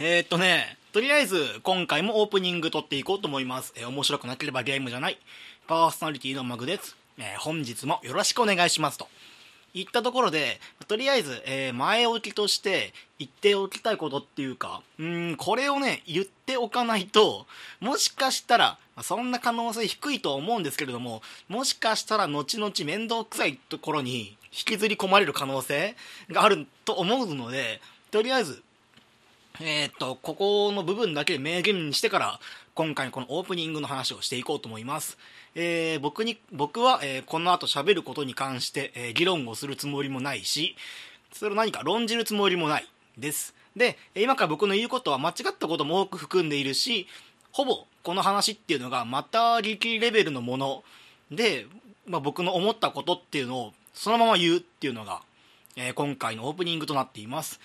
えー、っとね、とりあえず今回もオープニング撮っていこうと思います。えー面白くなければゲームじゃない。パーソナリティのマグです。えー本日もよろしくお願いしますと。言ったところで、とりあえず、え前置きとして言っておきたいことっていうか、うん、これをね、言っておかないと、もしかしたら、そんな可能性低いと思うんですけれども、もしかしたら後々面倒くさいところに引きずり込まれる可能性があると思うので、とりあえず、えーっと、ここの部分だけ明言にしてから、今回このオープニングの話をしていこうと思います。えー僕に、僕は、えーこの後喋ることに関して、え議論をするつもりもないし、それを何か論じるつもりもないです。で、今から僕の言うことは間違ったことも多く含んでいるし、ほぼこの話っていうのがまた力レベルのもので、まあ、僕の思ったことっていうのをそのまま言うっていうのが、え今回のオープニングとなっています。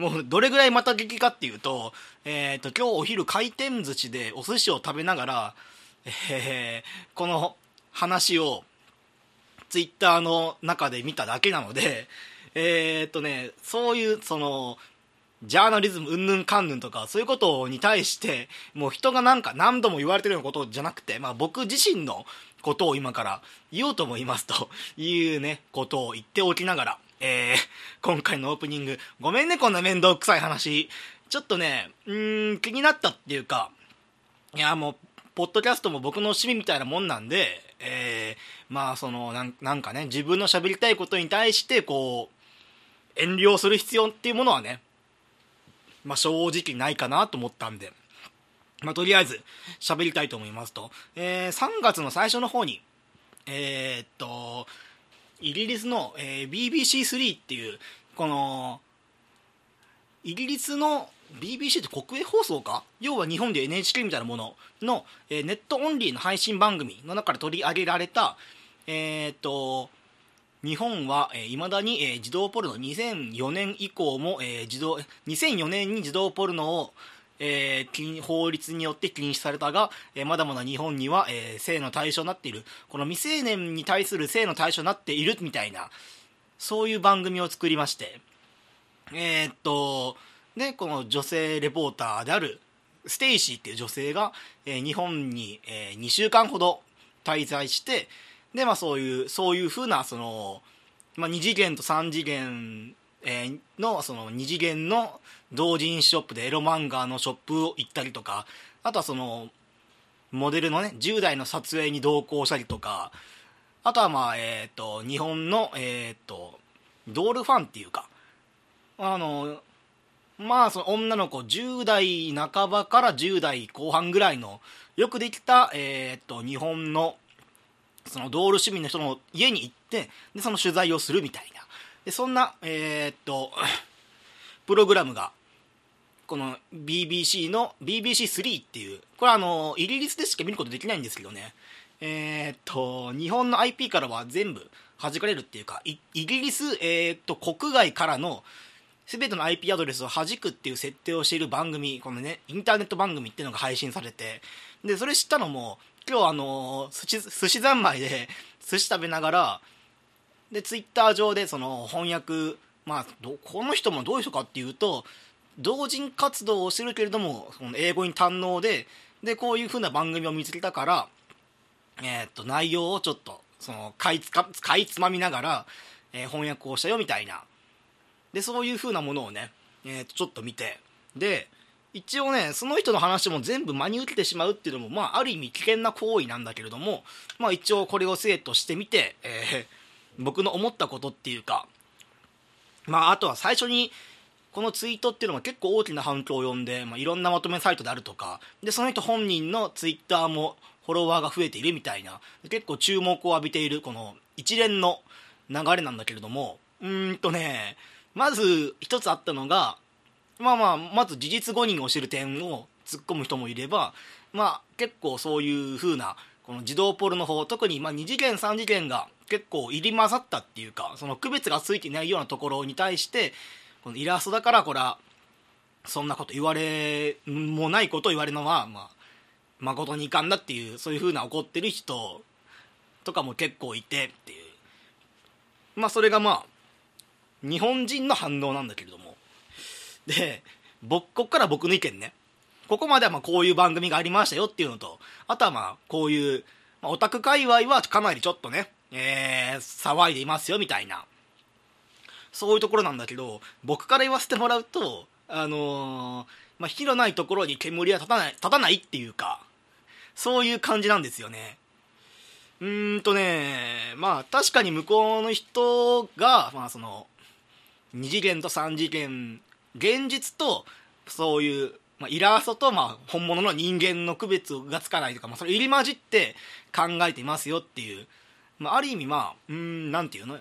もうどれぐらいまた激かっていうと、えっ、と、今日お昼回転寿司でお寿司を食べながら、えーこの話をツイッターの中で見ただけなので、えっ、とね、そういう、その、ジャーナリズムうんぬんかんぬんとか、そういうことに対して、もう人がなんか何度も言われてるようなことじゃなくて、まあ僕自身のことを今から言おうと思いますというね、ことを言っておきながら、えー、今回のオープニング、ごめんね、こんな面倒くさい話。ちょっとね、うーん、気になったっていうか、いや、もう、ポッドキャストも僕の趣味みたいなもんなんで、えー、まあ、そのなん、なんかね、自分の喋りたいことに対して、こう、遠慮する必要っていうものはね、まあ、正直ないかなと思ったんで、まあ、とりあえず、喋りたいと思いますと、えー、3月の最初の方に、えーっと、イギリスの、えー BBC3 っていう、この、イギリスの BBC って国営放送か？要は日本で NHK みたいなものの、えーネットオンリーの配信番組の中で取り上げられた、えーっと、日本は、えー、だに、えー児童ポルノ。2004年以降も、えー児童2004年に児童ポルノを、えー法律によって禁止されたが、えーまだまだ日本には、えー性の対象になっている。この未成年に対する性の対象になっているみたいなそういう番組を作りまして。えーっとでこの女性レポーターであるステイシーっていう女性が、えー日本に、え2週間ほど滞在してでまあそういうそういうふうなその、まあ、2次元と3次元、えのその2次元の同人ショップでエロ漫画のショップを行ったりとかあとはそのモデルのね10代の撮影に同行したりとかあとはまあえっ、と日本のえっ、とドールファンっていうかあのまあその女の子10代半ばから10代後半ぐらいのよくできた、えー、と日本のそのドール市民の人の家に行ってでその取材をするみたいな。でそんなえーっと プログラムがこの BBC の BBC3 っていうこれはあのイギリスでしか見ることできないんですけどね。えーっと日本の IP からは全部弾かれるっていうかイギリス、えーっと国外からの全ての IP アドレスを弾くっていう設定をしている番組このねインターネット番組っていうのが配信されてでそれ知ったのも今日あの寿司寿司三昧で寿司食べながらでツイッター上でその翻訳まあこの人もどういう人かっていうと同人活動をしてるけれどもその英語に堪能ででこういう風な番組を見つけたからえーっと内容をちょっとそのかいつかかいつまみながら、えー翻訳をしたよみたいな。でそういう風なものをね、えーとちょっと見て。で一応ねその人の話も全部真に受けてしまうっていうのもまあある意味危険な行為なんだけれどもまあ一応これを生としてみて、えー僕の思ったことっていうかまああとは最初にこのツイートっていうのが結構大きな反響を呼んで、まあ、いろんなまとめサイトであるとかでその人本人のツイッターもフォロワーが増えているみたいな結構注目を浴びているこの一連の流れなんだけれどもうーんとねまず一つあったのがまあまあまず事実誤認をしてる点を突っ込む人もいればまあ結構そういう風なこの児童ポルの方特にま2次元3次元が結構入り混ざったっていうかその区別がついてないようなところに対してこのイラストだからこれはそんなこと言われもないことを言われるのはまあ誠にいかんだっていうそういう風な怒ってる人とかも結構いてっていう。まあそれがまあ日本人の反応なんだけれども。で僕こっから僕の意見ね。ここまではまあこういう番組がありましたよっていうのとあとはまあこういう、まあ、オタク界隈はかなりちょっとね、えー、騒いでいますよみたいな。そういうところなんだけど僕から言わせてもらうとあのー、まあ、火のないところに煙は立たない立たないっていうかそういう感じなんですよね。うーんとねまあ確かに向こうの人がまあその2次元と3次元現実とそういう、まあ、イラストとまあ本物の人間の区別がつかないとか、まあ、それ入り混じって考えていますよっていう、まあ、ある意味まあうんなんていうの？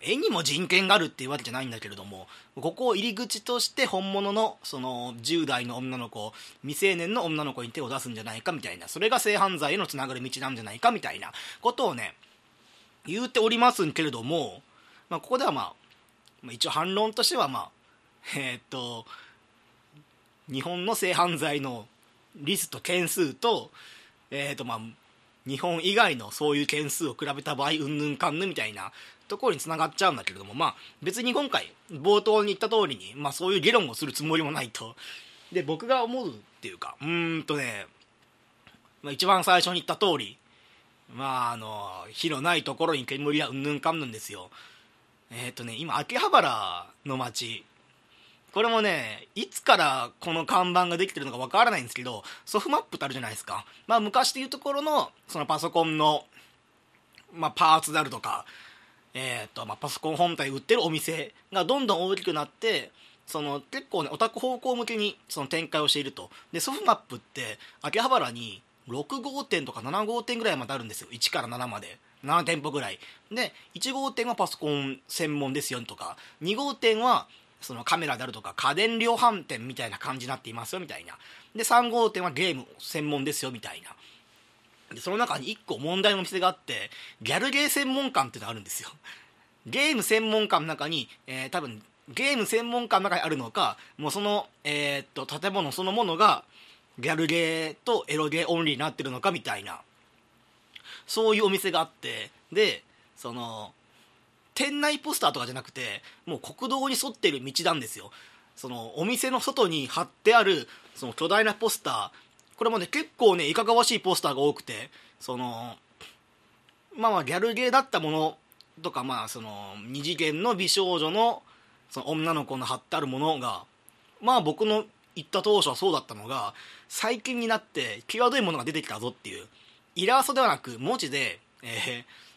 絵にも人権があるっていうわけじゃないんだけれどもここを入り口として本物のその10代の女の子未成年の女の子に手を出すんじゃないかみたいなそれが性犯罪へのつながる道なんじゃないかみたいなことをね言うておりますけれども、まあ、ここではまあ一応反論としてはまあえー、っと日本の性犯罪のリスト件数と,、えー、っとまあ日本以外のそういう件数を比べた場合うんぬんかんぬみたいなところにつながっちゃうんだけれどもまあ別に今回冒頭に言った通りに、まあ、そういう議論をするつもりもないと。で僕が思うっていうかうーんとね、まあ、一番最初に言った通りまああの火のないところに煙はうんぬんかんぬんですよ。えっ、ー、とね今秋葉原の街これもねいつからこの看板ができてるのかわからないんですけどソフマップってあるじゃないですか。まあ昔でいうところのそのパソコンのまあ、パーツであるとかえーとまあ、パソコン本体売ってるお店がどんどん大きくなってその結構ねオタク方向向けにその展開をしていると。でソフマップって秋葉原に6号店とか7号店ぐらいまであるんですよ。1から7まで。7店舗ぐらい。で1号店はパソコン専門ですよとか2号店はそのカメラであるとか家電量販店みたいな感じになっていますよみたいな。で3号店はゲーム専門ですよみたいな。でその中に1個問題のお店があってギャルゲー専門館っていうのがあるんですよ。ゲーム専門館の中に、えー、多分ゲーム専門館の中にあるのかもうその、えー、っと建物そのものがギャルゲーとエロゲーオンリーになってるのかみたいな。そういうお店があってでその店内ポスターとかじゃなくてもう国道に沿ってる道なんですよ。そのお店の外に貼ってあるその巨大なポスター。これもね結構ねいかがわしいポスターが多くてそのまあまあギャルゲーだったものとかまあその二次元の美少女のその女の子の貼ってあるものがまあ僕の言った当初はそうだったのが最近になって際どいものが出てきたぞっていうイラストではなく文字で、えー、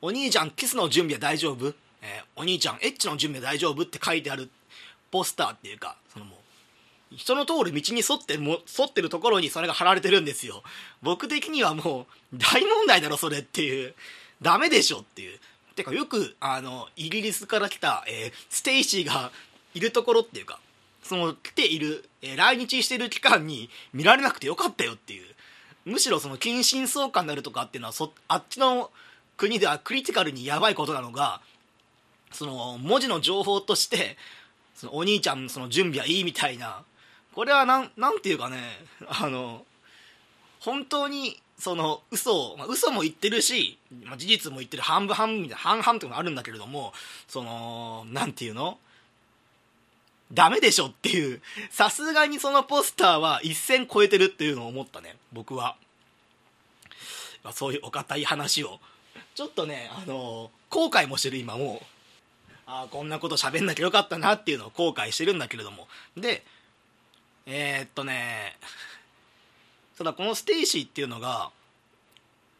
お兄ちゃんキスの準備は大丈夫、えー、お兄ちゃんエッチの準備は大丈夫って書いてあるポスターっていうかそのもう人の通る道に沿っても沿ってるところにそれが貼られてるんですよ。僕的にはもう大問題だろそれっていうダメでしょっていう。てかよくあのイギリスから来た、えー、ステイシーがいるところっていうかその来ている、えー、来日してる期間に見られなくてよかったよっていう。むしろその近親相姦になるとかっていうのはそあっちの国ではクリティカルにやばいことなのがその文字の情報としてそのお兄ちゃんのその準備はいいみたいな。これはなんなんていうかねあの本当にその嘘を、まあ、嘘も言ってるし、まあ、事実も言ってる半分半分みたいな半々っていうのがあるんだけれどもそのなんていうの？ダメでしょっていう。さすがにそのポスターは一線超えてるっていうのを思ったね僕は、まあ、そういうお堅い話を。ちょっとねあの後悔もしてる今も。うああこんなこと喋んなきゃよかったなっていうのを後悔してるんだけれども。でえー、っとねただこのステイシーっていうのが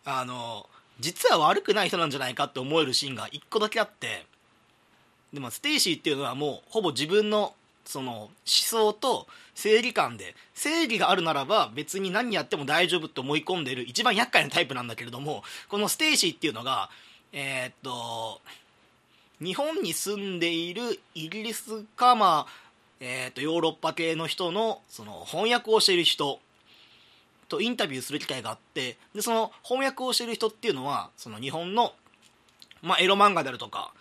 あの実は悪くない人なんじゃないかって思えるシーンが1個だけあって。でもステイシーっていうのはもうほぼ自分のその思想と正義感で正義があるならば別に何やっても大丈夫って思い込んでる一番厄介なタイプなんだけれどもこのステイシーっていうのがえー、っと日本に住んでいるイギリスかまあえーと、ヨーロッパ系の人のその翻訳をしている人とインタビューする機会があってでその翻訳をしてる人っていうのはその日本の、まあ、エロ漫画であるとか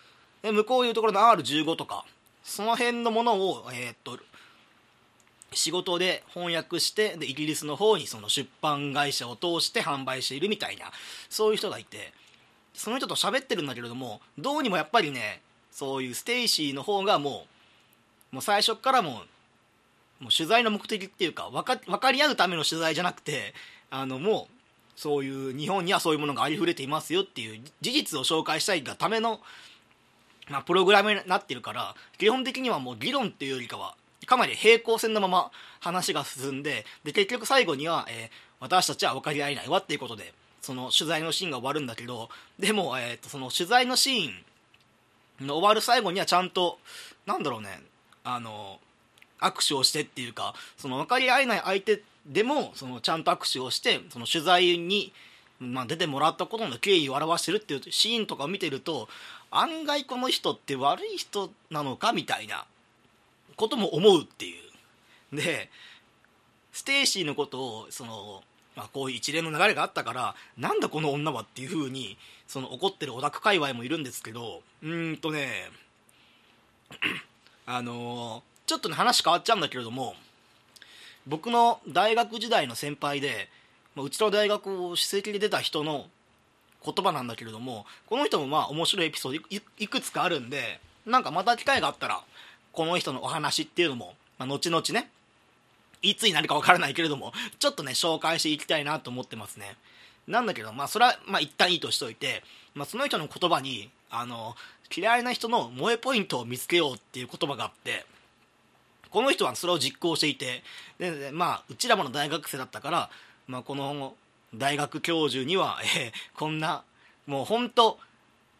で向こういうところの R15 とかその辺のものを、えーと、仕事で翻訳してでイギリスの方にその出版会社を通して販売しているみたいなそういう人がいてその人と喋ってるんだけれどもどうにもやっぱりねそういうステイシーの方がもうもう最初からももう取材の目的っていうか分か分かり合うための取材じゃなくてあのもうそういう日本にはそういうものがありふれていますよっていう事実を紹介したいがための、まあ、プログラムになってるから基本的にはもう議論っていうよりかはかなり平行線のまま話が進んでで結局最後には、えー、私たちは分かり合えないわっていうことでその取材のシーンが終わるんだけどでも、えーと、その取材のシーンの終わる最後にはちゃんとなんだろうねあの握手をしてっていうかその分かり合えない相手でもそのちゃんと握手をしてその取材に、まあ、出てもらったことの経緯を表してるっていうシーンとかを見てると案外この人って悪い人なのかみたいなことも思うっていう。でステイシーのことをその、まあ、こういう一連の流れがあったからなんだこの女はっていうふうにその怒ってるオタク界隈もいるんですけどうんとね あのちょっとね話変わっちゃうんだけれども僕の大学時代の先輩でうちの大学を首席で出た人の言葉なんだけれどもこの人もまあ面白いエピソードいくつかあるんでなんかまた機会があったらこの人のお話っていうのも、まあ、後々ねいつになるか分からないけれどもちょっとね紹介していきたいなと思ってますね。なんだけどまあそれはまあ一旦いいとしといて、まあ、その人の言葉にあの嫌いな人の萌えポイントを見つけようっていう言葉があってこの人はそれを実行していてでまあうちらもの大学生だったから、まあ、この大学教授には、えー、こんなもう本当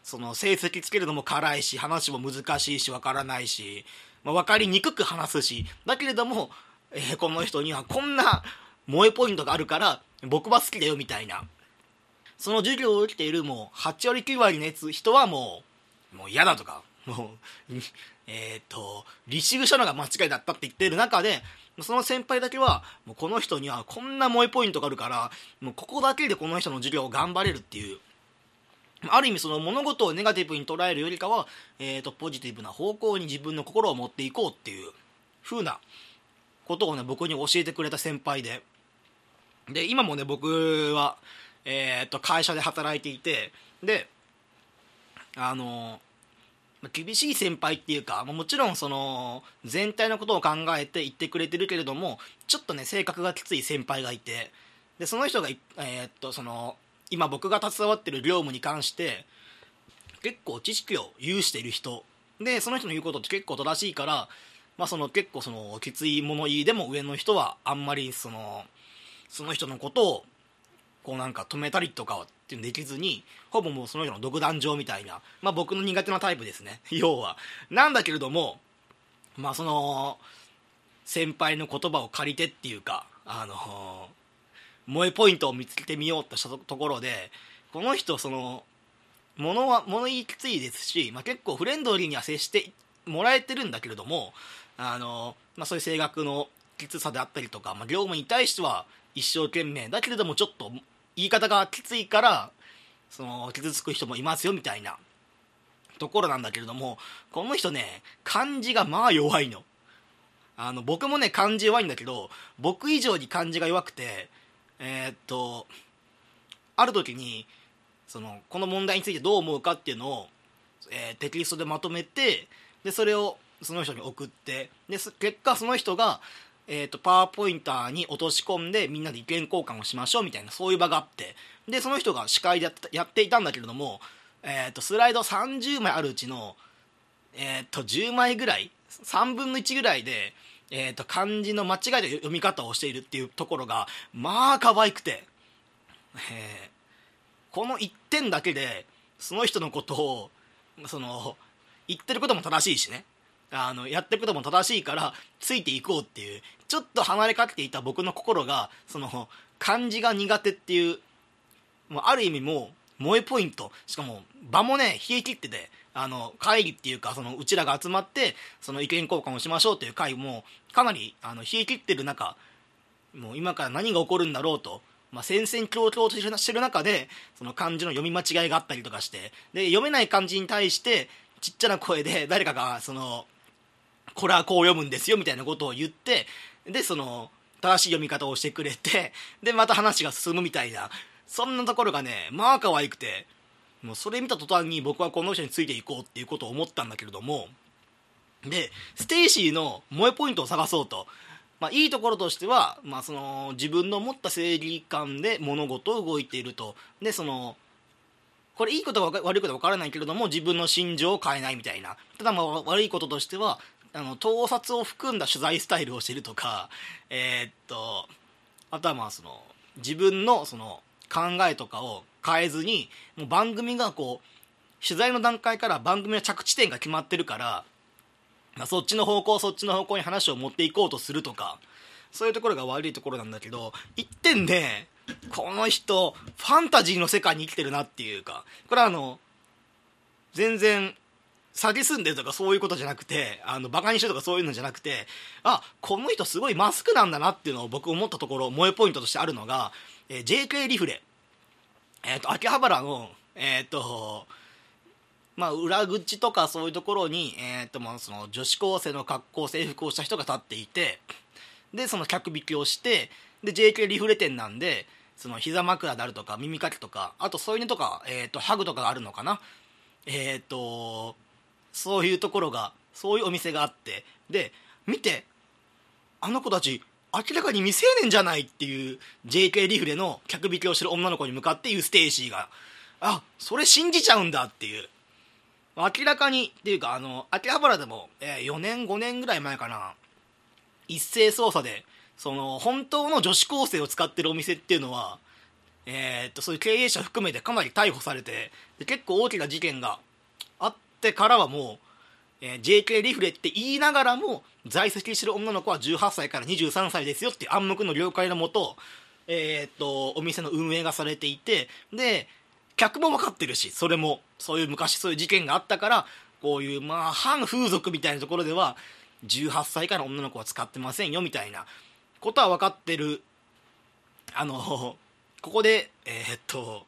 その成績つけるのも辛いし話も難しいし分からないし、まあ、分かりにくく話すしだけれども、えー、この人にはこんな萌えポイントがあるから僕は好きだよみたいな。その授業を受けているもう8割9割のやつ人はもうもう嫌だとかもう えっ、と、履修書のが間違いだったって言ってる中で、その先輩だけは、もうこの人にはこんな萌えポイントがあるから、もうここだけでこの人の授業を頑張れるっていう、ある意味その物事をネガティブに捉えるよりかは、え、ー、と、ポジティブな方向に自分の心を持っていこうっていう風なことをね、僕に教えてくれた先輩で、で、今もね、僕は、えっ、ー、と、会社で働いていて、で、あの厳しい先輩っていうかもちろんその全体のことを考えて言ってくれてるけれどもちょっとね性格がきつい先輩がいてでその人が、えー、っとその今僕が携わってる業務に関して結構知識を有している人。でその人の言うことって結構正しいから、まあ、その結構そのきつい物言いでも上の人はあんまりそのその人のことをこうなんか止めたりとかはっていうのできずにほぼもうその人の独壇場みたいな、まあ、僕の苦手なタイプですね。要は。なんだけれどもまあその先輩の言葉を借りてっていうかあの萌えポイントを見つけてみようとしたところでこの人その物は物言いきついですし、まあ、結構フレンドリーには接してもらえてるんだけれどもあの、まあ、そういう性格のきつさであったりとか、まあ、業務に対しては一生懸命。だけれどもちょっと言い方がきついからその傷つく人もいますよみたいな。ところなんだけれどもこの人ね漢字がまあ弱いの。あの僕もね漢字弱いんだけど僕以上に漢字が弱くてえー、っとある時にそのこの問題についてどう思うかっていうのを、えー、テキストでまとめてでそれをその人に送ってで結果その人がえーと、パワーポインターに落とし込んでみんなで意見交換をしましょうみたいなそういう場があって。でその人が司会でやっていたんだけれども、えーと、スライド30枚あるうちの、えーと、10枚ぐらい3分の1ぐらいで、えー、と漢字の間違いで読み方をしているっていうところがまあ可愛くて、え、この1点だけでその人のことをその言ってることも正しいしね。あのやってることも正しいからついていこうっていうちょっと離れかけていた僕の心がその漢字が苦手っていうもうある意味もう萌えポイント。しかも場もね冷え切っててあの会議っていうかそのうちらが集まってその意見交換をしましょうという会もかなりあの冷え切ってる中もう今から何が起こるんだろうと、まあ、戦々恐々としてる中でその漢字の読み間違いがあったりとかしてで読めない漢字に対してちっちゃな声で誰かがそのこれはこう読むんですよみたいなことを言ってでその正しい読み方をしてくれてでまた話が進むみたいな。そんなところがねまあ可愛くてもうそれ見た途端に僕はこの人についていこうっていうことを思ったんだけれどもでステイシーの萌えポイントを探そうと。まあ、いいところとしては、まあ、その自分の持った正義感で物事を動いていると。でそのこれいいことか悪いことか分からないけれども自分の心情を変えないみたいな。ただまあ悪いこととしてはあの盗撮を含んだ取材スタイルをしてるとかえー、っとあとはまあその自分のその考えとかを変えずにもう番組がこう取材の段階から番組の着地点が決まってるからまあ、そっちの方向そっちの方向に話を持っていこうとするとかそういうところが悪いところなんだけど一点でこの人ファンタジーの世界に生きてるなっていうかこれはあの全然詐欺すんでとかそういうことじゃなくてあのバカにしてとかそういうのじゃなくてあこの人すごいマスクなんだなっていうのを僕思ったところ萌えポイントとしてあるのが、えー、JK リフレ。えっ、ー、と秋葉原のえっ、ー、とまあ、裏口とかそういうところに、えーとまあ、その女子高生の格好制服をした人が立っていてでその客引きをしてで JK リフレ店なんでその膝枕であるとか耳かきとかあとそういうのとか、えーと、ハグとかがあるのかな。えっ、ー、とそういうところがそういうお店があってで見てあの子たち明らかに未成年じゃないっていう JK リフレの客引きをしてる女の子に向かって言うステイシーがあそれ信じちゃうんだっていう。明らかにっていうかあの秋葉原でも、えー、4年5年ぐらい前かな。一斉捜査でその本当の女子高生を使ってるお店っていうのはえー、っとそういう経営者含めてかなり逮捕されてで結構大きな事件がてからはもう、えー、JK リフレって言いながらも在籍してる女の子は18歳から23歳ですよっていう暗黙の了解のもと,、えー、っとお店の運営がされていてで客も分かってるしそれもそういう昔そういう事件があったからこういうまあ反風俗みたいなところでは18歳以下の女の子は使ってませんよみたいなことは分かってる。あのここでえー、っと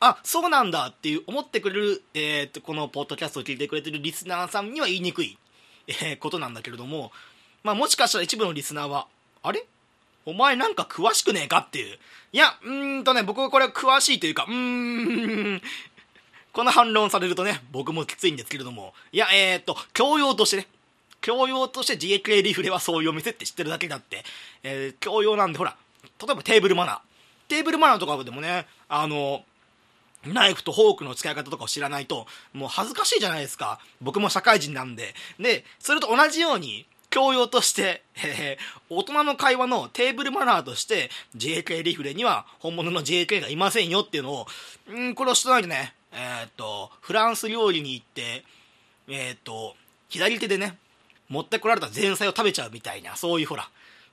あそうなんだっていう思ってくれる、えー、っとこのポッドキャストを聞いてくれてるリスナーさんには言いにくい、えー、ことなんだけれども、まあ、もしかしたら一部のリスナーはあれ？お前なんか詳しくねえかっていう。いや、うーんとね、僕はこれは詳しいというか、うーん、この反論されるとね、僕もきついんですけれども、いや、えー、っと、教養としてね、教養として GK リフレはそういうお店って知ってるだけだって、えー、教養なんで、ほら、例えばテーブルマナー。テーブルマナーとかでもね、あの、ナイフとフォークの使い方とかを知らないと、もう恥ずかしいじゃないですか。僕も社会人なんで。で、それと同じように、教養として、えー、大人の会話のテーブルマナーとして JK リフレには本物の JK がいませんよっていうのを、んこれを知らないでね、えー、っと、フランス料理に行って、えー、っと、左手でね、持ってこられた前菜を食べちゃうみたいな、そういうほら、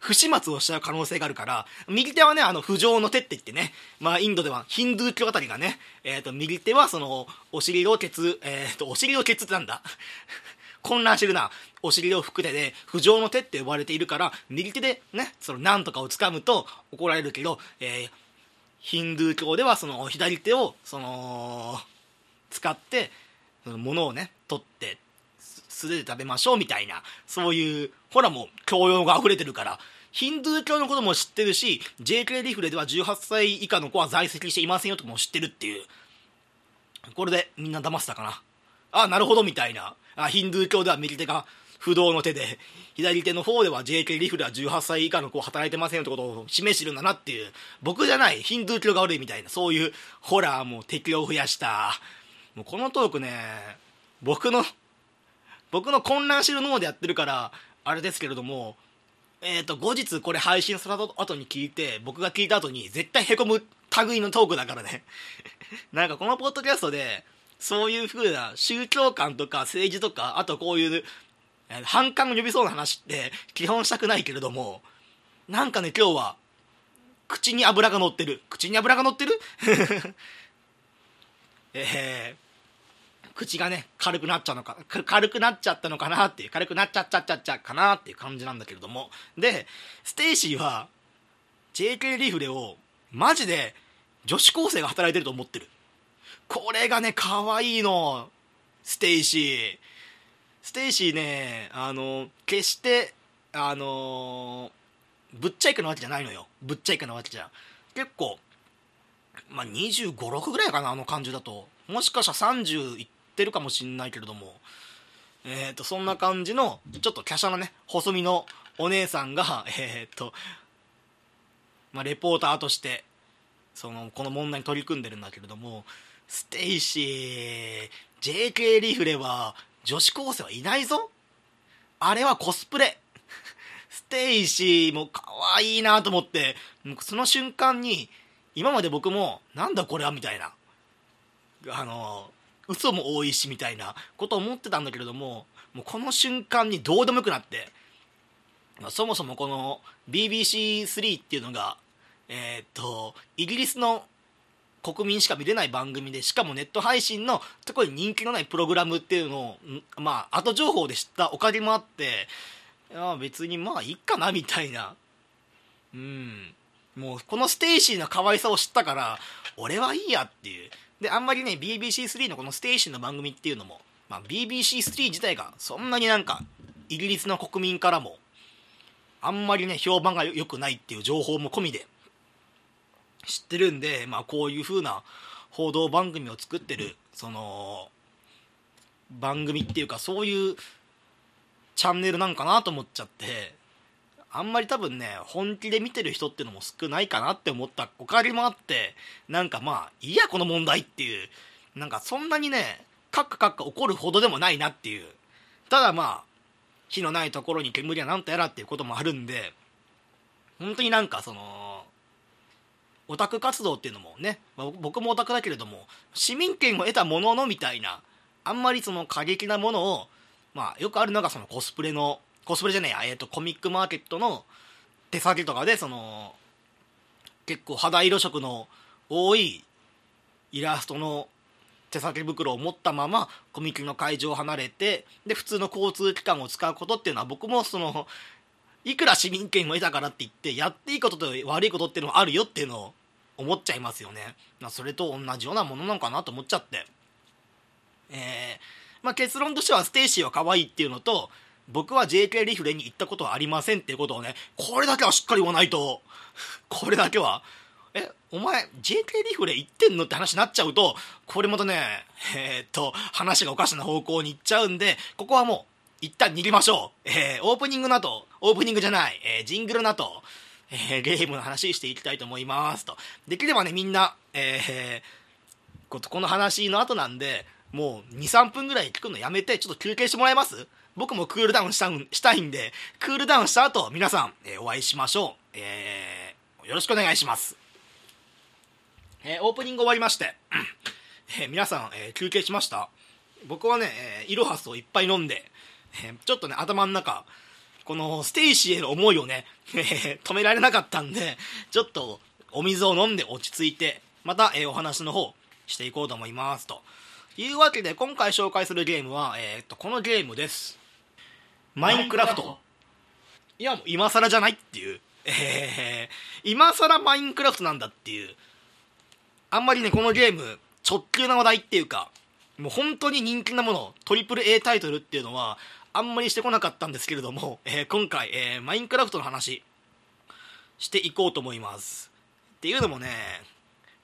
不始末をしちゃう可能性があるから、右手はね、あの、不浄の手って言ってね、まあ、インドではヒンドゥー教あたりがね、えっ、と、右手はその、お尻をケツ、えっ、と、お尻をケツってなんだ？混乱してるな。お尻を拭く手で、不浄の手って呼ばれているから、右手でね、そのなんとかを掴むと怒られるけど、えー、ヒンドゥー教ではその左手を、その、使って、その物をね、取って、素手で食べましょうみたいな、そういう、ほらもう教養が溢れてるから、ヒンドゥー教のことも知ってるし、JK リフレでは18歳以下の子は在籍していませんよとかも知ってるっていう。これでみんな騙せたかな。あ、なるほどみたいな。あヒンドゥー教では右手が不動の手で、左手の方では JK リフルは18歳以下の子は働いてませんよってことを示してるんだなっていう、僕じゃない、ヒンドゥー教が悪いみたいな、そういう、ホラーも敵を増やした。もうこのトークね、僕の、僕の混乱してる脳でやってるから、あれですけれども、えっ、ー、と、後日これ配信された後に聞いて、僕が聞いた後に絶対凹む類のトークだからね。なんかこのポッドキャストで、そういうふうな宗教観とか政治とか、あとこういう、反感を呼びそうな話って基本したくないけれども、なんかね、今日は、口に油が乗ってる。口に油が乗ってる？えー、口がね、軽くなっちゃうのか、軽くなっちゃったのかなっていう、軽くなっちゃっちゃっちゃっちゃかなっていう感じなんだけれども。で、ステイシーは、JK リフレを、マジで女子高生が働いてると思ってる。これがね、可愛いの。ステイシー。ステイシーね、あの、決して、あのぶっちゃいくなわけじゃないのよ。ぶっちゃいくなわけじゃ。結構、まあ、25、6ぐらいかな、あの感じだと。もしかしたら30いってるかもしんないけれども。えっ、ー、と、そんな感じの、ちょっと華奢なね、細身のお姉さんが えー、っとまあレポーターとしてそのこの問題に取り組んでるんだけれどもステイシー JK リフレは女子高生はいないぞ。あれはコスプレ。ステイシーも可愛いなと思ってその瞬間に今まで僕もなんだこれはみたいな。あの嘘も多いしみたいなことを思ってたんだけれどももうこの瞬間にどうでもよくなってまそもそもこの BBC3 っていうのがえー、っとイギリスの国民しか見れない番組でしかもネット配信の特に人気のないプログラムっていうのをまあ後情報で知ったおかげもあっていや別にまあいいかなみたいな。うん。もうこのステイシーの可愛さを知ったから俺はいいやっていう。であんまりね BBC3 のこのステイシーの番組っていうのも、まあ、BBC3 自体がそんなになんかイギリスの国民からもあんまりね評判が良くないっていう情報も込みで知ってるんで、まあ、こういう風な報道番組を作ってるその番組っていうかそういうチャンネルなんかなと思っちゃってあんまり多分ね本気で見てる人っていうのも少ないかなって思った。おかげもあってなんかまあいいやこの問題っていう。なんかそんなにねカッカカッカ怒るほどでもないなっていう。ただまあ火のないところに煙はなんとやらっていうこともあるんで本当になんかそのオタク活動っていうのもね、まあ、僕もオタクだけれども市民権を得たもののみたいなあんまりその過激なものをまあよくあるのがそのコスプレのコスプレじゃねえや、えーと、コミックマーケットの手先とかでその結構肌色色の多いイラストの手提げ袋を持ったままコミケの会場を離れてで普通の交通機関を使うことっていうのは僕もそのいくら市民権を得たからって言ってやっていいことと悪いことっていうのはあるよっていうのを思っちゃいますよね。それと同じようなものなのかなと思っちゃって。えー、まあ、結論としてはステイシーは可愛いっていうのと僕は JK リフレに行ったことはありませんっていうことをねこれだけはしっかり言わないと。これだけは。えお前 JK リフレ行ってんのって話になっちゃうとこれまたねえー、っと話がおかしな方向に行っちゃうんでここはもう一旦逃げましょう。えー、オープニングの後、オープニングじゃない、えー、ジングルの後、えー、ゲームの話していきたいと思いますと。できればね、みんな、えー、この話の後なんで、もう2、3分ぐらい聞くのやめて、ちょっと休憩してもらえます僕もクールダウンしたしたいんで、クールダウンした後、皆さん、えー、お会いしましょう。えー、よろしくお願いします。えー、オープニング終わりまして、えー、皆さん、えー、休憩しました？僕はね、えー、イロハスをいっぱい飲んで、えちょっとね、頭の中、このステイシーへの思いをね、え止められなかったんで、ちょっとお水を飲んで落ち着いて、また、えお話の方していこうと思いますと。いうわけで、今回紹介するゲームは、えー、っと、このゲームです。マインクラフト。いや、もう今更じゃないっていう。えー、今更マインクラフトなんだっていう。あんまりね、このゲーム、直球な話題っていうか、もう本当に人気なもの、トリプル A タイトルっていうのは、あんまりしてこなかったんですけれども、えー、今回、えー、マインクラフトの話していこうと思いますっていうのもね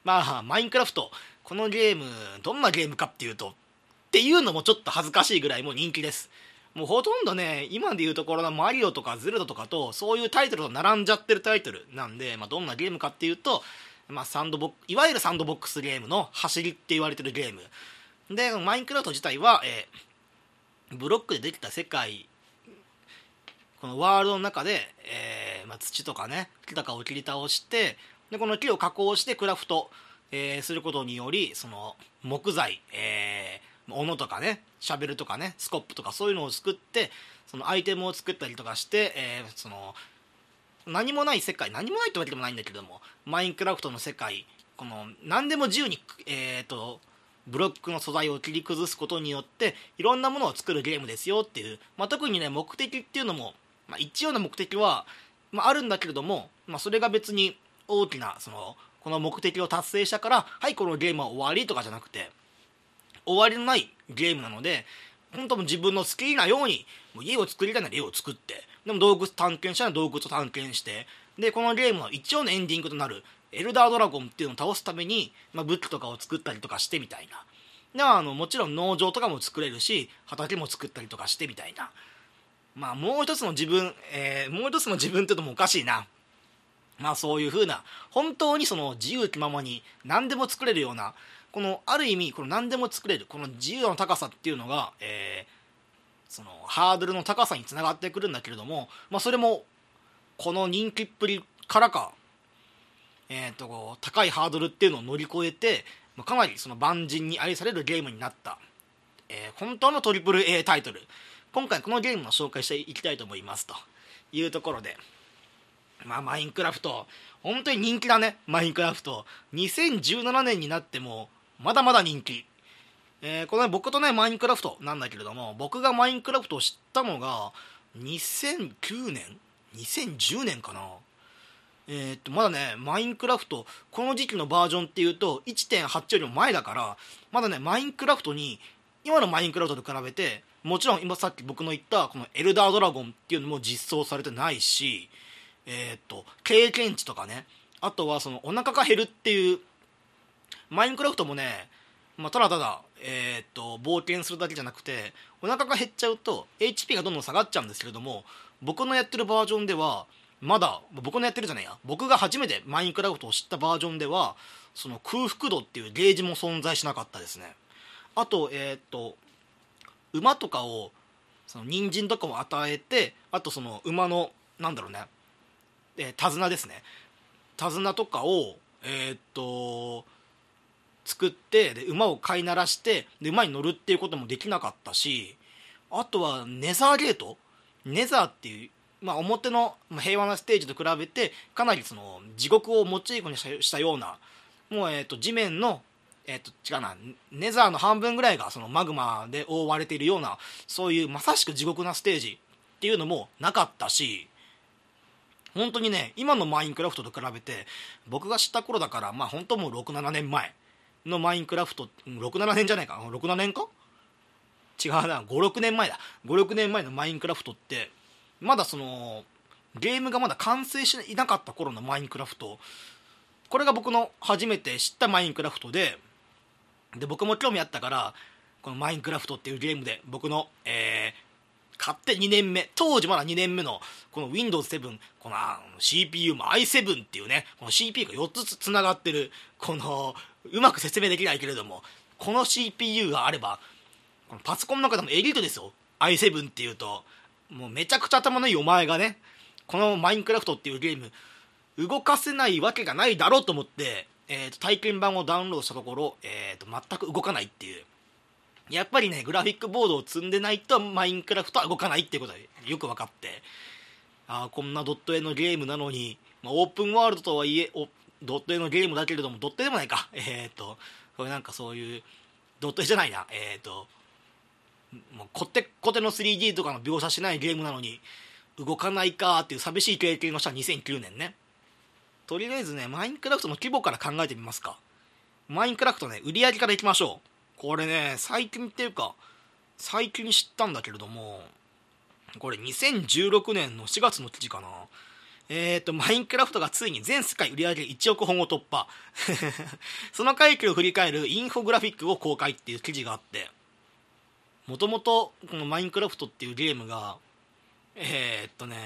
まあマインクラフトこのゲームどんなゲームかっていうとっていうのもちょっと恥ずかしいぐらいもう人気ですもうほとんどね今でいうところのマリオとかゼルダとかとそういうタイトルと並んじゃってるタイトルなんで、まあ、どんなゲームかっていうと、まあ、サンドボッいわゆるサンドボックスゲームの走りって言われてるゲーム。でマインクラフト自体は、えーブロックでできた世界このワールドの中で、えー、まあ、土とかね木とかを切り倒してでこの木を加工してクラフト、えー、することによりその木材、えー、斧とかねシャベルとかねスコップとかそういうのを作ってそのアイテムを作ったりとかして、えその何もない世界何もないってわけでもないんだけどもマインクラフトの世界この何でも自由にえっ、とブロックの素材を切り崩すことによっていろんなものを作るゲームですよっていう、まあ、特にね目的っていうのも、まあ、一応の目的は、まあ、あるんだけれども、まあ、それが別に大きなそのこの目的を達成したからはいこのゲームは終わりとかじゃなくて終わりのないゲームなので本当も自分の好きなようにもう家を作りたいなら家を作ってでも洞窟探検したら洞窟を探検してでこのゲームの一応のエンディングとなるエルダードラゴンっていうのを倒すために、まあ、武器とかを作ったりとかしてみたいな。であのもちろん農場とかも作れるし畑も作ったりとかしてみたいなまあもう一つの自分、えー、もう一つの自分ってのもおかしいなまあそういう風な本当にその自由気ままに何でも作れるようなこのある意味この何でも作れるこの自由の高さっていうのが、えー、そのハードルの高さにつながってくるんだけれども、まあ、それもこの人気っぷりからか、えーと、高いハードルっていうのを乗り越えてまかなりその万人に愛されるゲームになった、えー、本当の AAA タイトル。今回このゲームを紹介していきたいと思いますというところでまあマインクラフト本当に人気だねマインクラフト。2017年になってもまだまだ人気。えー、この、ね、僕とね、マインクラフトなんだけれども、僕がマインクラフトを知ったのが、2009年 ?2010 年かな？えー、っと、まだね、マインクラフト、この時期のバージョンっていうと、1.8よりも前だから、まだね、マインクラフトに、今のマインクラフトと比べて、もちろん今さっき僕の言った、このエルダードラゴンっていうのも実装されてないし、えー、っと、経験値とかね、あとはそのお腹が減るっていうマインクラフトもね、まあ、ただただ、えー、っと冒険するだけじゃなくてお腹が減っちゃうと HP がどんどん下がっちゃうんですけれども僕のやってるバージョンではまだ僕のやってるじゃないや僕が初めてマインクラフトを知ったバージョンではその空腹度っていうゲージも存在しなかったですね。あとえー、っと馬とかをその人参とかを与えてあとその馬のなんだろうね、えー、手綱ですね。手綱とかをえー、っと作ってで馬を飼いならしてで馬に乗るっていうこともできなかったしあとはネザーゲート？ネザーっていう、まあ、表の平和なステージと比べてかなりその地獄をモチーフにしたようなもう、えー、と地面の、えー、と違うなネザーの半分ぐらいがそのマグマで覆われているようなそういうまさしく地獄なステージっていうのもなかったし本当にね今のマインクラフトと比べて僕が知った頃だからまあ本当もう67年前。のマインクラフト67年じゃないか？67年か？違うな。56年前だ。56年前のマインクラフトってまだそのゲームがまだ完成していなかった頃のマインクラフト。これが僕の初めて知ったマインクラフトでで僕も興味あったからこのマインクラフトっていうゲームで僕の、えー、買って2年目当時まだ2年目のこの Windows7 この CPU も i7 っていうねこの CPU が4つつながってるこのうまく説明できないけれどもこの CPU があればこのパソコンの中でもエリートですよ。i7 っていうと。もうめちゃくちゃ頭のいいお前がねこのマインクラフトっていうゲーム動かせないわけがないだろうと思って、えーと、体験版をダウンロードしたところ、えーと、全く動かないっていう。やっぱりねグラフィックボードを積んでないとマインクラフトは動かないっていうことがよく分かって。ああこんなドット絵のゲームなのに、まあ、オープンワールドとはいえドット絵のゲームだけれどもドット絵でもないか。えっ、ー、とこれなんかそういうドット絵じゃないな。えっ、ー、ともうこってこての 3D とかの描写しないゲームなのに動かないかっていう寂しい経験をした2009年ねとりあえずねマインクラフトの規模から考えてみますか。マインクラフトね売り上げからいきましょう。これね最近っていうか最近知ったんだけれどもこれ2016年の4月の記事かな。えっ、ー、と、マインクラフトがついに全世界売り上げ1億本を突破。その回帰を振り返るインフォグラフィックを公開っていう記事があって、もともとこのマインクラフトっていうゲームが、えー、っとね、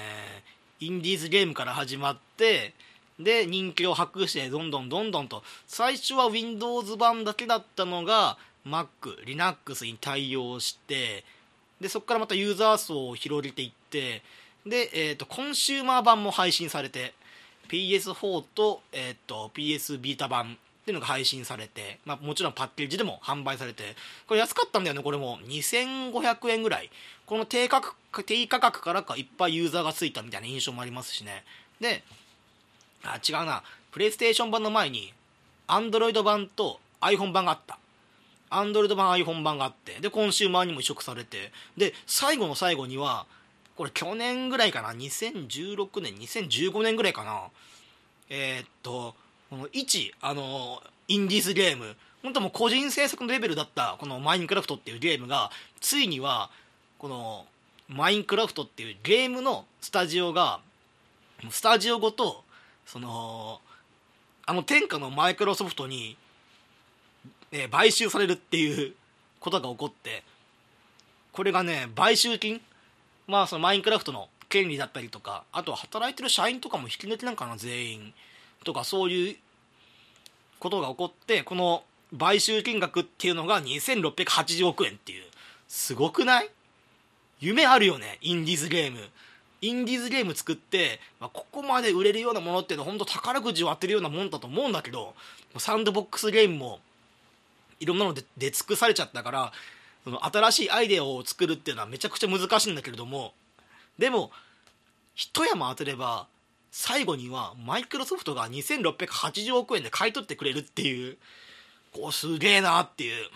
インディーズゲームから始まって、で、人気を博してどんどんどんどんと、最初は Windows 版だけだったのが、Mac、Linux に対応して、で、そこからまたユーザー層を広げていって、で、えーと、コンシューマー版も配信されて PS4 と,、えーと、PS ビータ版っていうのが配信されて、まあ、もちろんパッケージでも販売されてこれ安かったんだよねこれも。2500円ぐらい。この低価格低価格からかいっぱいユーザーがついたみたいな印象もありますしね。であ違うな。プレイステーション版の前に Android 版と iPhone 版があった。Android 版 iPhone 版があってでコンシューマーにも移植されて。で最後の最後にはこれ去年ぐらいかな？2016年2015年ぐらいかな？えー、っとこの1あのインディーズゲーム。本当もう個人制作のレベルだったこのマインクラフトっていうゲームがついにはこのマインクラフトっていうゲームのスタジオがスタジオごとそのあの天下のマイクロソフトに、え買収されるっていうことが起こってこれがね買収金まあそのマインクラフトの権利だったりとかあとは働いてる社員とかも引き抜きなんかな全員とかそういうことが起こってこの買収金額っていうのが2680億円っていうすごくない？夢あるよねインディーズゲーム。インディーズゲーム作って、まあ、ここまで売れるようなものっていうのは本当宝くじを当てるようなもんだと思うんだけどサンドボックスゲームもいろんなので出尽くされちゃったからその新しいアイデアを作るっていうのはめちゃくちゃ難しいんだけれどもでも一山当てれば最後にはマイクロソフトが2680億円で買い取ってくれるっていうこうすげえなっていう。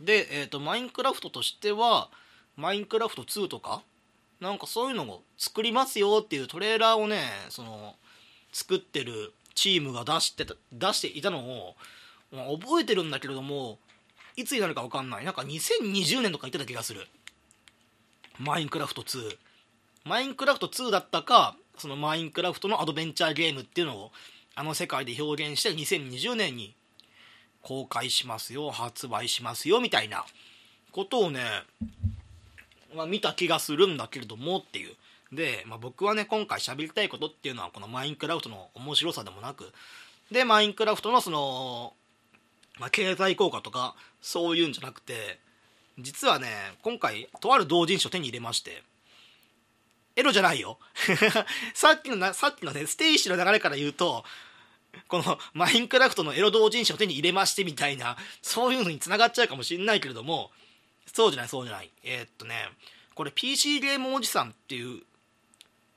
で、えーと、マインクラフトとしてはマインクラフト2とかなんかそういうのを作りますよっていうトレーラーをねその作ってるチームが出して出していたのを、覚えてるんだけれどもいつになるか分かんない。なんか2020年とか言ってた気がする。マインクラフト2マインクラフト2だったかそのマインクラフトのアドベンチャーゲームっていうのをあの世界で表現して2020年に公開しますよ発売しますよみたいなことをね、まあ、見た気がするんだけれどもっていう。で、まあ、僕はね今回喋りたいことっていうのはこのマインクラフトの面白さでもなくでマインクラフトのその、まあ、経済効果とかそういうんじゃなくて実はね今回とある同人誌を手に入れましてエロじゃないよ。さっきのなさっきのねステイシーの流れから言うとこのマインクラフトのエロ同人誌を手に入れましてみたいなそういうのにつながっちゃうかもしれないけれどもそうじゃないそうじゃない。えー、っとねこれ PC ゲームおじさんっていう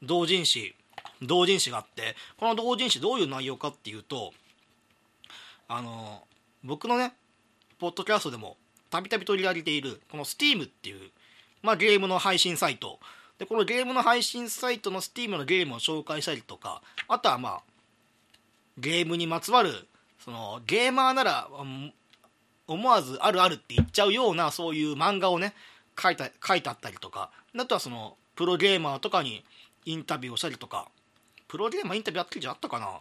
同人誌同人誌があってこの同人誌どういう内容かっていうとあの僕のねポッドキャストでもたびたび取り上げているこの Steam っていう、まあ、ゲームの配信サイト。でこのゲームの配信サイトの Steam のゲームを紹介したりとかあとはまあゲームにまつわるそのゲーマーなら思わずあるあるって言っちゃうようなそういう漫画をね書いた書いてあったりとかあとはそのプロゲーマーとかにインタビューをしたりとかプロゲーマーインタビューやってるじゃあったかな？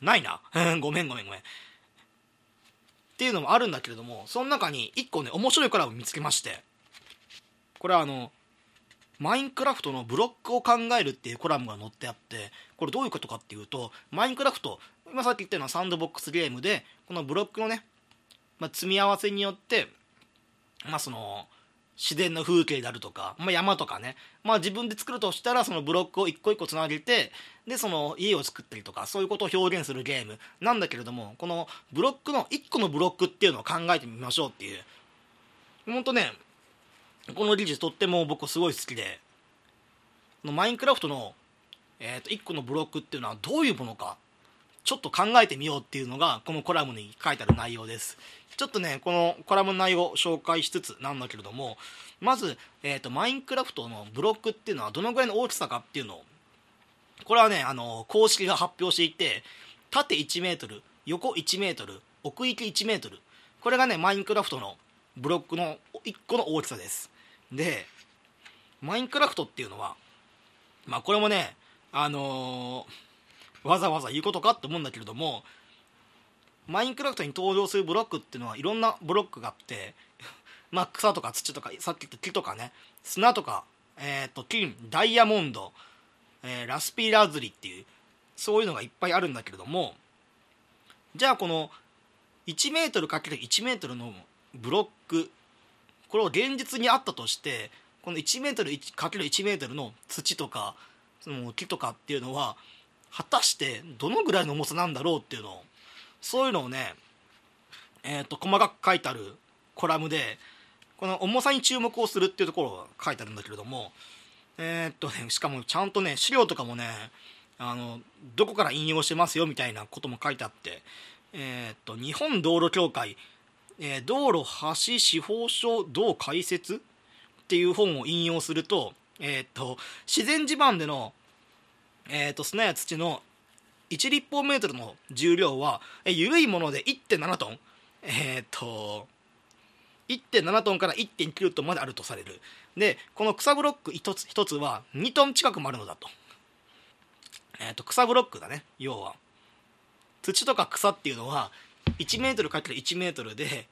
ないな。ごめんごめんごめん。っていうのもあるんだけれどもその中に1個ね面白いコラム見つけましてこれはあのマインクラフトのブロックを考えるっていうコラムが載ってあってこれどういうことかっていうとマインクラフト今さっき言ったようなサンドボックスゲームでこのブロックのね、まあ、積み合わせによってまあその自然の風景であるとか、まあ、山とかね、まあ、自分で作るとしたらそのブロックを一個一個つなげてでその家を作ったりとかそういうことを表現するゲーム。なんだけれどもこのブロックの1個のブロックっていうのを考えてみましょうっていう。ほんとねこの技術とっても僕すごい好きでマインクラフトの、えー、と1個のブロックっていうのはどういうものかちょっと考えてみようっていうのがこのコラムに書いてある内容です。ちょっとねこのコラムの内容を紹介しつつなんだけれどもまず、えーと、マインクラフトのブロックっていうのはどのぐらいの大きさかっていうのをこれはねあの公式が発表していて縦1メートル横1メートル奥行き1メートルこれがねマインクラフトのブロックの1個の大きさです。でマインクラフトっていうのはまあこれもねあのー、わざわざ言うことかって思うんだけれどもマインクラフトに登場するブロックっていうのはいろんなブロックがあって まあ草とか土とかさっき言った木とかね砂とか、えーと、金ダイヤモンド、えー、ラスピーラズリっていうそういうのがいっぱいあるんだけれどもじゃあこの 1m×1m のブロックこれを現実にあったとしてこの 1m×1m の土とかその木とかっていうのは果たしてどのぐらいの重さなんだろうっていうのをそういうのをねえーと、細かく書いてあるコラムでこの重さに注目をするっていうところが書いてあるんだけれどもえー、っとねしかもちゃんとね資料とかもねあのどこから引用してますよみたいなことも書いてあってえー、っと日本道路協会えー、道路橋司法書道解説っていう本を引用すると,、え、っと自然地盤での、えー、っと砂や土の1立方メートルの重量は、えー、緩いもので1.7トン。えっと1.7トンから1.9トンまであるとされる。でこの草ブロック1つ ,1 つは2トン近くもあるのだと,、えー、と草ブロックだね要は。土とか草っていうのは 1m×1m で、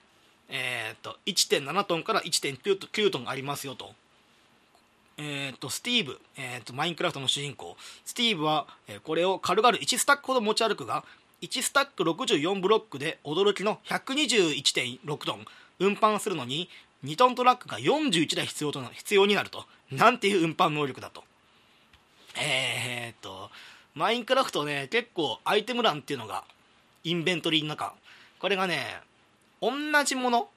えーと、1.7トンから1.9トンありますよと。えー、っとスティーブ、えー、っとマインクラフトの主人公。スティーブは、えー、これを軽々1スタックほど持ち歩くが1スタック64ブロックで驚きの121.6トン。運搬するのに2トントラックが41台必要とな必要になると。なんていう運搬能力だと。えー、っとマインクラフトね結構アイテム欄っていうのがインベントリーの中。これがね同じもの。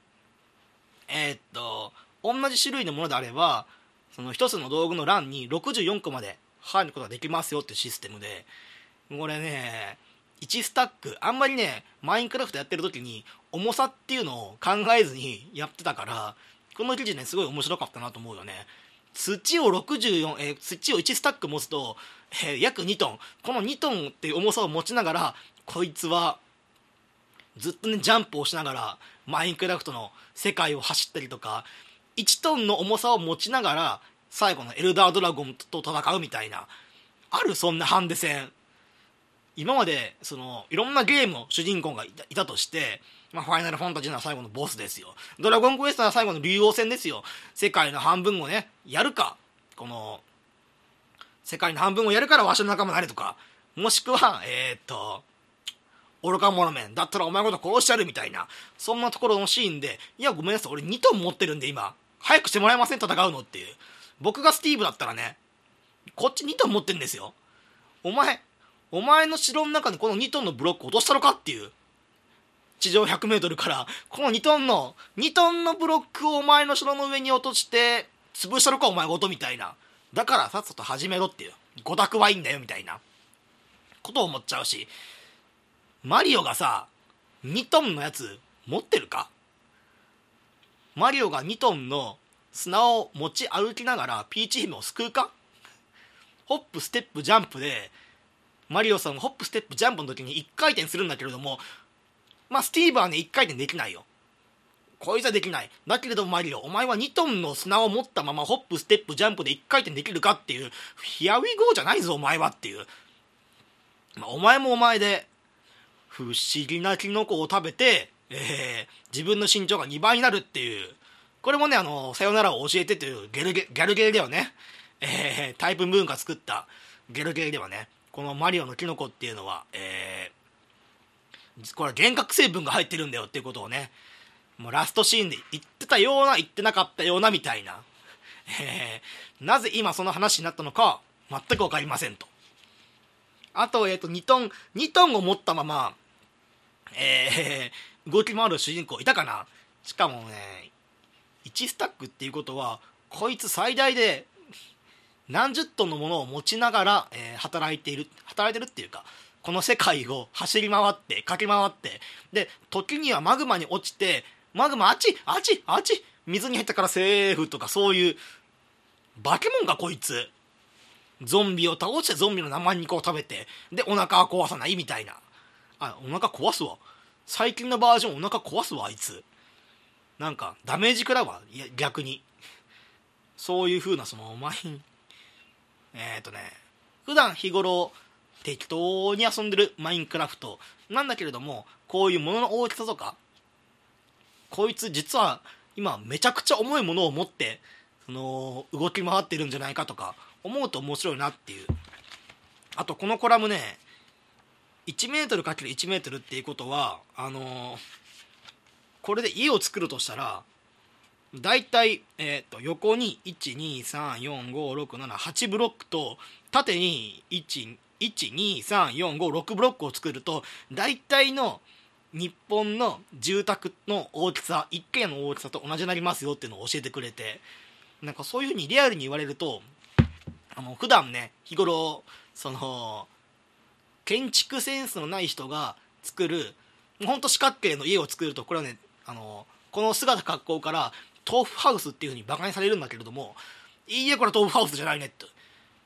えー、っと同じ種類のものであればその一つの道具の欄に64個まで入ることができますよっていうシステムでこれね1スタックあんまりねマインクラフトやってる時に重さっていうのを考えずにやってたからこの記事ねすごい面白かったなと思うよね。土を64、えー、土を1スタック持つと、えー、約2トン。この2トンっていう重さを持ちながらこいつはずっとねジャンプをしながらマインクラフトの世界を走ったりとか1トンの重さを持ちながら最後のエルダードラゴンと戦うみたいな。あるそんなハンデ戦。今までそのいろんなゲームの主人公がいたとして、まあ、ファイナルファンタジーの最後のボスですよ。ドラゴンクエストは最後の竜王戦ですよ。世界の半分をねやるか。この世界の半分をやるからわしの仲間になれとか。もしくはえー、っと愚か者めん。だったらお前のこと殺してやるみたいな。そんなところのシーンでいやごめんなさい。俺2トン持ってるんで今。早くしてもらえません戦うのっていう。僕がスティーブだったらねこっち2トン持ってんですよ。お前お前の城の中にこの2トンのブロック落としたのかっていう。地上 100m からこの2トンの2トンのブロックをお前の城の上に落として潰したのかお前ごとみたいな。だからさっさと始めろっていう。5択はいいんだよみたいな。ことを思っちゃうし。マリオがさ2トンのやつ持ってるかマリオが2トンの砂を持ち歩きながらピーチ姫を救うか？ホップステップジャンプでマリオさんホップステップジャンプの時に1回転するんだけれどもまあスティーブはね1回転できないよ。こいつはできない。だけれどもマリオお前は2トンの砂を持ったままホップステップジャンプで1回転できるかっていう Here we go じゃないぞお前はっていう、まあ、お前もお前で不思議なキノコを食べて、えー、自分の身長が2倍になるっていう。これもねあのさよならを教えてというゲルゲギャルゲーではね、えー、タイプムーンが作ったゲルゲーではね。このマリオのキノコっていうのは、えー、これ幻覚成分が入ってるんだよっていうことをね。もうラストシーンで言ってたような言ってなかったようなみたいな、えー、なぜ今その話になったのか全く分かりませんと。あと,、えーと、2トン2トンを持ったまま、えー、動き回る主人公いたかな？しかもね1スタックっていうことはこいつ最大で何十トンのものを持ちながら、えー、働いている働いてるっていうかこの世界を走り回って駆け回ってで時にはマグマに落ちてマグマあっちあっちあっち水に入ったからセーフとかそういう化け物がこいつ。ゾンビを倒してゾンビの生肉を食べてでお腹は壊さないみたいな。あお腹壊すわ。最近のバージョンお腹壊すわあいつ。なんかダメージ食らうわいや逆に。そういう風なそのマインえっ、ー、とね普段日頃適当に遊んでるマインクラフト。なんだけれどもこういうものの大きさとかこいつ実は今めちゃくちゃ重いものを持ってその動き回ってるんじゃないかとか思うと面白いなっていう。あとこのコラムね 1m×1m っていうことはあのー、これで家を作るとしたら大体、えーと、横に1234567８ブロックと縦に12345 6ブロックを作ると大体の日本の住宅の大きさ一軒家の大きさと同じになりますよっていうのを教えてくれてなんかそういうふうにリアルに言われるとあの普段ね日頃その建築センスのない人が作るほんと四角形の家を作るとこれはねあのこの姿格好から豆腐ハウスっていうふうに馬鹿にされるんだけれどもいいえこれは豆腐ハウスじゃないねって。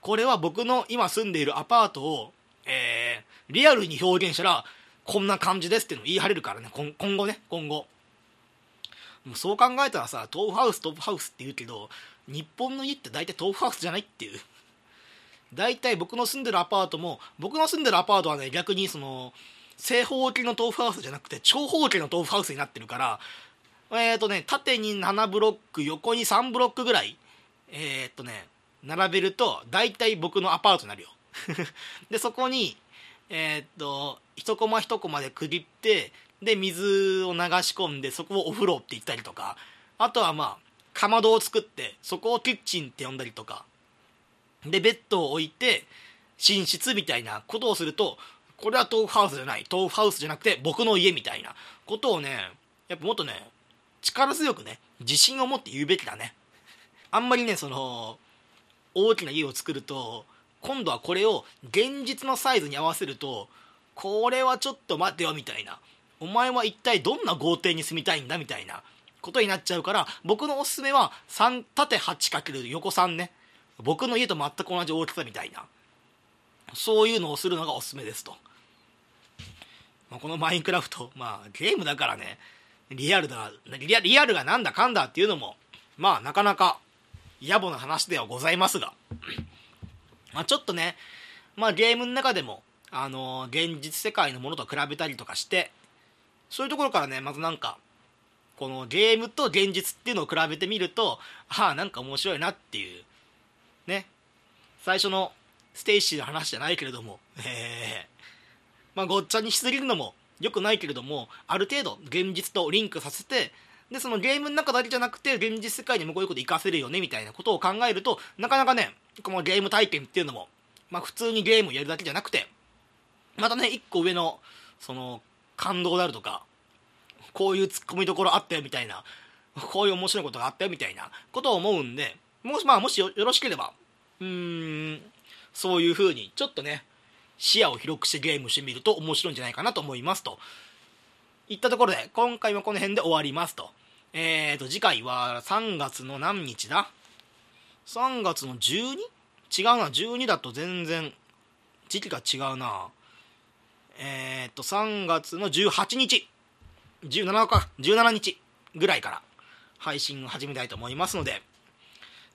これは僕の今住んでいるアパートを、えー、リアルに表現したらこんな感じですっていうのを言い張れるからね。今後ね今後。もうそう考えたらさ豆腐ハウス豆腐ハウスって言うけど日本の家って大体豆腐ハウスじゃないっていう。大体僕の住んでるアパートも僕の住んでるアパートはね逆にその正方形の豆腐ハウスじゃなくて長方形の豆腐ハウスになってるからえっ、ー、とね縦に7ブロック横に3ブロックぐらいえっ、ー、とね並べると大体僕のアパートになるよ。でそこにえー、っと一コマ一コマで区切ってで水を流し込んでそこをお風呂って言ったりとかあとはまあかまどを作ってそこをキッチンって呼んだりとかでベッドを置いて寝室みたいなことをするとこれは豆腐ハウスじゃない。豆腐ハウスじゃなくて僕の家みたいなことをねやっぱもっとね力強くね自信を持って言うべきだね。あんまりねその大きな家を作ると今度はこれを現実のサイズに合わせるとこれはちょっと待てよみたいな。お前は一体どんな豪邸に住みたいんだみたいなことになっちゃうから僕のおすすめは3縦 8× 横3ね。僕の家と全く同じ大きさみたいな。そういうのをするのがおすすめですと、まあ、このマインクラフトまあゲームだからね。リアルだリアリアルがなんだかんだっていうのもまあなかなか野暮な話ではございますが。まあちょっとねまあゲームの中でもあのー、現実世界のものと比べたりとかしてそういうところからねまずなんかこのゲームと現実っていうのを比べてみるとああなんか面白いなっていうね。最初のステイシーの話じゃないけれども、えー、まあごっちゃにしすぎるのも良くないけれどもある程度現実とリンクさせてでそのゲームの中だけじゃなくて現実世界にもこういうこと活かせるよねみたいなことを考えるとなかなかねこのゲーム体験っていうのも、まあ、普通にゲームをやるだけじゃなくてまたね一個上のその感動であるとかこういうツッコミどころあったよみたいなこういう面白いことがあったよみたいなことを思うんでもし,、まあ、もしよろしければうーんそういう風にちょっとね視野を広くしてゲームしてみると面白いんじゃないかなと思いますと。いったところで今回もこの辺で終わりますと。えーと次回は3月の何日だ？3月の 12? 違うな12だと全然時期が違うな。えっ、ー、と3月の18日。17日17日ぐらいから配信を始めたいと思いますので、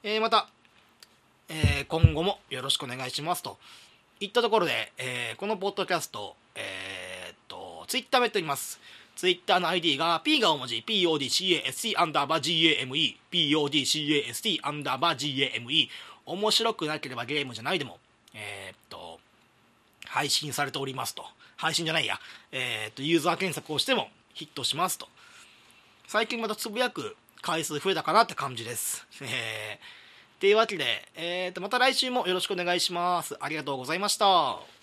えー、また、えー、今後もよろしくお願いしますといったところで、えー、このポッドキャスト、えー、っと、ツイッターもやっております。ツイッターの ID が P が大文字 PODCAST アンダーバー GAME PODCAST アンダーバー GAME 面白くなければゲームじゃないでも、えー、っと、配信されておりますと。配信じゃないや。えー、っと、ユーザー検索をしてもヒットしますと。最近またつぶやく回数増えたかなって感じです。えー、いうわけで、えー、とまた来週もよろしくお願いします。ありがとうございました。